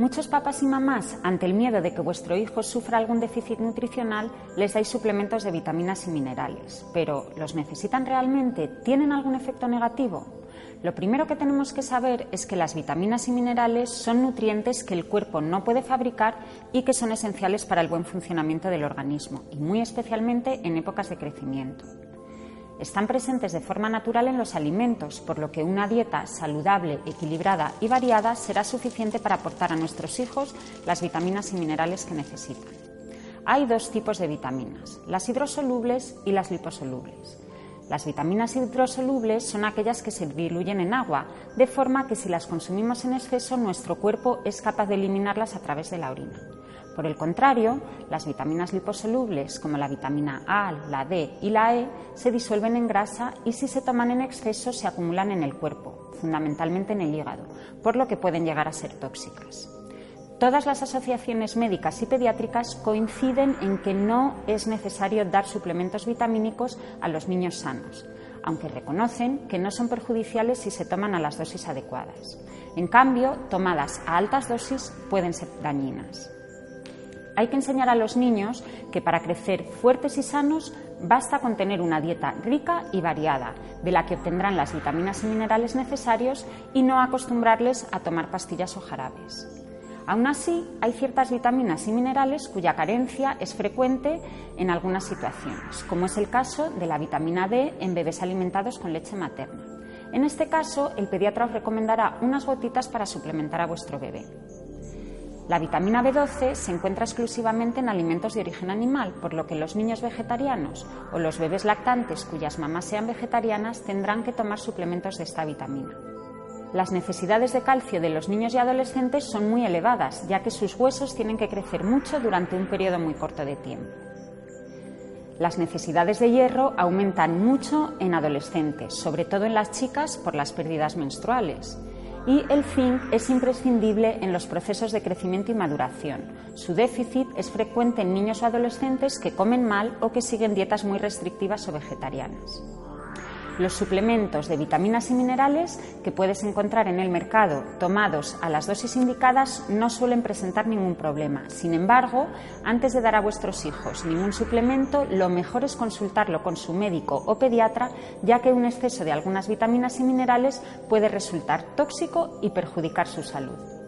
Muchos papás y mamás, ante el miedo de que vuestro hijo sufra algún déficit nutricional, les dais suplementos de vitaminas y minerales. Pero, ¿los necesitan realmente? ¿Tienen algún efecto negativo? Lo primero que tenemos que saber es que las vitaminas y minerales son nutrientes que el cuerpo no puede fabricar y que son esenciales para el buen funcionamiento del organismo, y muy especialmente en épocas de crecimiento. Están presentes de forma natural en los alimentos, por lo que una dieta saludable, equilibrada y variada será suficiente para aportar a nuestros hijos las vitaminas y minerales que necesitan. Hay dos tipos de vitaminas, las hidrosolubles y las liposolubles. Las vitaminas hidrosolubles son aquellas que se diluyen en agua, de forma que si las consumimos en exceso nuestro cuerpo es capaz de eliminarlas a través de la orina. Por el contrario, las vitaminas liposolubles como la vitamina A, la D y la E se disuelven en grasa y si se toman en exceso se acumulan en el cuerpo, fundamentalmente en el hígado, por lo que pueden llegar a ser tóxicas. Todas las asociaciones médicas y pediátricas coinciden en que no es necesario dar suplementos vitamínicos a los niños sanos, aunque reconocen que no son perjudiciales si se toman a las dosis adecuadas. En cambio, tomadas a altas dosis pueden ser dañinas. Hay que enseñar a los niños que para crecer fuertes y sanos basta con tener una dieta rica y variada, de la que obtendrán las vitaminas y minerales necesarios y no acostumbrarles a tomar pastillas o jarabes. Aún así, hay ciertas vitaminas y minerales cuya carencia es frecuente en algunas situaciones, como es el caso de la vitamina D en bebés alimentados con leche materna. En este caso, el pediatra os recomendará unas gotitas para suplementar a vuestro bebé. La vitamina B12 se encuentra exclusivamente en alimentos de origen animal, por lo que los niños vegetarianos o los bebés lactantes cuyas mamás sean vegetarianas tendrán que tomar suplementos de esta vitamina. Las necesidades de calcio de los niños y adolescentes son muy elevadas, ya que sus huesos tienen que crecer mucho durante un periodo muy corto de tiempo. Las necesidades de hierro aumentan mucho en adolescentes, sobre todo en las chicas por las pérdidas menstruales y el zinc es imprescindible en los procesos de crecimiento y maduración. Su déficit es frecuente en niños o adolescentes que comen mal o que siguen dietas muy restrictivas o vegetarianas. Los suplementos de vitaminas y minerales que puedes encontrar en el mercado tomados a las dosis indicadas no suelen presentar ningún problema. Sin embargo, antes de dar a vuestros hijos ningún suplemento, lo mejor es consultarlo con su médico o pediatra, ya que un exceso de algunas vitaminas y minerales puede resultar tóxico y perjudicar su salud.